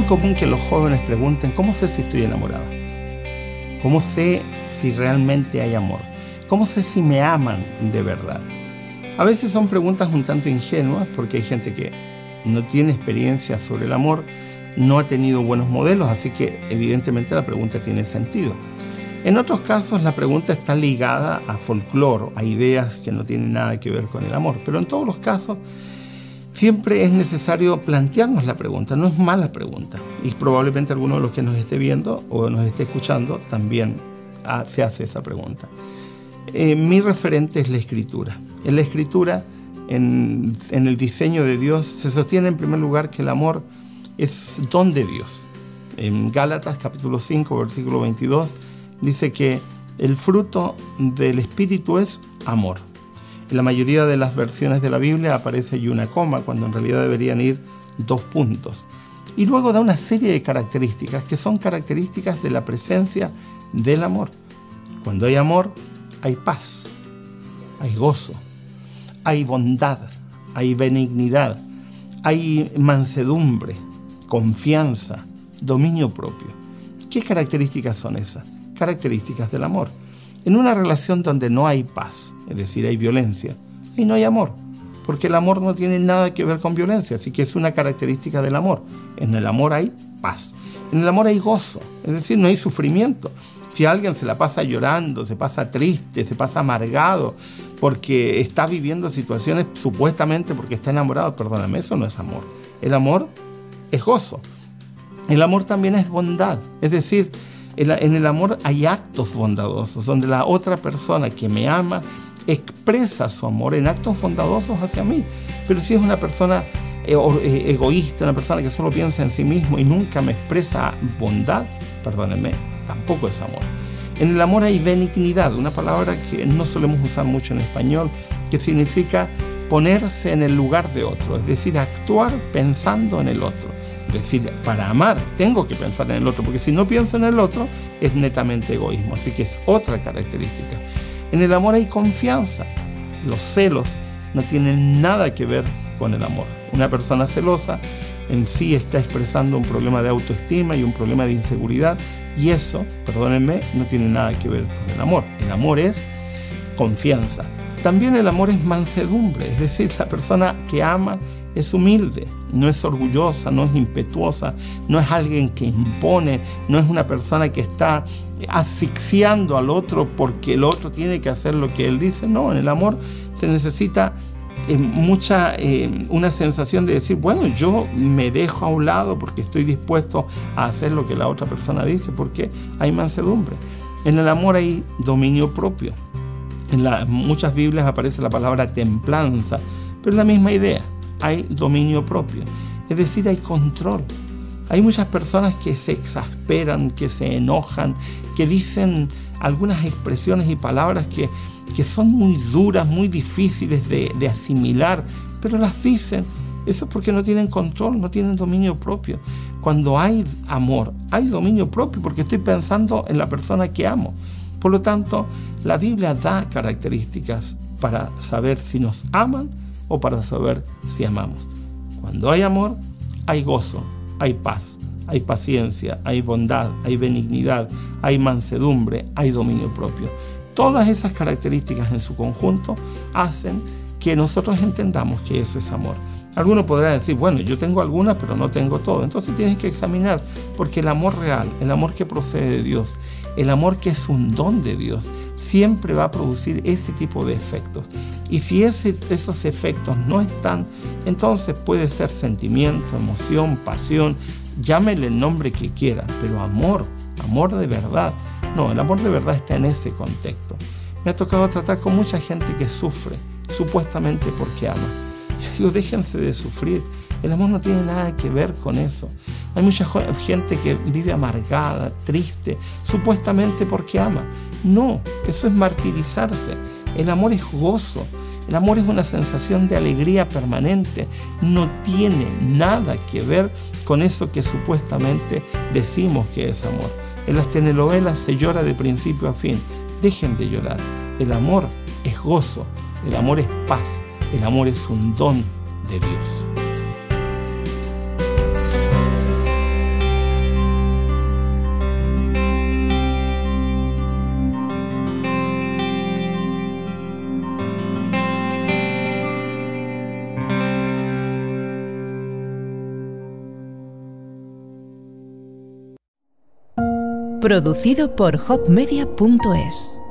común que los jóvenes pregunten, ¿cómo sé si estoy enamorado? ¿Cómo sé si realmente hay amor? ¿Cómo sé si me aman de verdad? A veces son preguntas un tanto ingenuas porque hay gente que no tiene experiencia sobre el amor, no ha tenido buenos modelos, así que evidentemente la pregunta tiene sentido. En otros casos la pregunta está ligada a folclore, a ideas que no tienen nada que ver con el amor, pero en todos los casos siempre es necesario plantearnos la pregunta, no es mala pregunta. Y probablemente alguno de los que nos esté viendo o nos esté escuchando también se hace esa pregunta. Eh, mi referente es la escritura. En la escritura, en, en el diseño de Dios, se sostiene en primer lugar que el amor es don de Dios. En Gálatas capítulo 5, versículo 22, dice que el fruto del Espíritu es amor. En la mayoría de las versiones de la Biblia aparece y una coma, cuando en realidad deberían ir dos puntos. Y luego da una serie de características que son características de la presencia del amor. Cuando hay amor, hay paz, hay gozo, hay bondad, hay benignidad, hay mansedumbre, confianza, dominio propio. ¿Qué características son esas? Características del amor. En una relación donde no hay paz, es decir, hay violencia, y no hay amor, porque el amor no tiene nada que ver con violencia, así que es una característica del amor. En el amor hay paz, en el amor hay gozo, es decir, no hay sufrimiento. Si alguien se la pasa llorando, se pasa triste, se pasa amargado, porque está viviendo situaciones supuestamente porque está enamorado, perdóname, eso no es amor. El amor es gozo. El amor también es bondad, es decir, en el amor hay actos bondadosos, donde la otra persona que me ama expresa su amor en actos bondadosos hacia mí. Pero si es una persona eh, eh, egoísta, una persona que solo piensa en sí mismo y nunca me expresa bondad, perdónenme, tampoco es amor. En el amor hay benignidad, una palabra que no solemos usar mucho en español, que significa ponerse en el lugar de otro, es decir, actuar pensando en el otro. Es decir, para amar tengo que pensar en el otro, porque si no pienso en el otro es netamente egoísmo, así que es otra característica. En el amor hay confianza. Los celos no tienen nada que ver con el amor. Una persona celosa en sí está expresando un problema de autoestima y un problema de inseguridad y eso, perdónenme, no tiene nada que ver con el amor. El amor es confianza. También el amor es mansedumbre, es decir, la persona que ama es humilde, no es orgullosa, no es impetuosa, no es alguien que impone, no es una persona que está asfixiando al otro porque el otro tiene que hacer lo que él dice. No, en el amor se necesita eh, mucha, eh, una sensación de decir, bueno, yo me dejo a un lado porque estoy dispuesto a hacer lo que la otra persona dice, porque hay mansedumbre. En el amor hay dominio propio. En muchas Biblias aparece la palabra templanza, pero es la misma idea hay dominio propio, es decir, hay control. Hay muchas personas que se exasperan, que se enojan, que dicen algunas expresiones y palabras que, son muy duras, muy difíciles de, de asimilar, pero las dicen. Eso es porque no tienen control, no tienen dominio propio. Cuando hay amor, hay dominio propio porque estoy pensando en la persona que amo. Por lo tanto, la Biblia da características para saber si nos aman o para saber si amamos. Cuando hay amor, hay gozo, hay paz, hay paciencia, hay bondad, hay benignidad, hay mansedumbre, hay dominio propio. Todas esas características en su conjunto hacen que nosotros entendamos que eso es amor. Alguno podrá decir, bueno, yo tengo algunas, pero no tengo todo. Entonces tienes que examinar, porque el amor real, el amor que procede de Dios, el amor que es un don de Dios, siempre va a producir ese tipo de efectos. Y si esos efectos no están, entonces puede ser sentimiento, emoción, pasión, llámele el nombre que quiera, pero amor, amor de verdad. No, el amor de verdad está en ese contexto. Me ha tocado tratar con mucha gente que sufre, supuestamente porque ama. Déjense de sufrir. El amor no tiene nada que ver con eso. Hay mucha gente que vive amargada, triste, supuestamente porque ama. No, eso es martirizarse. El amor es gozo. El amor es una sensación de alegría permanente. No tiene nada que ver con eso que supuestamente decimos que es amor. En las telenovelas se llora de principio a fin. Dejen de llorar. El amor es gozo. El amor es paz. El amor es un don de Dios. Producido por hopmedia.es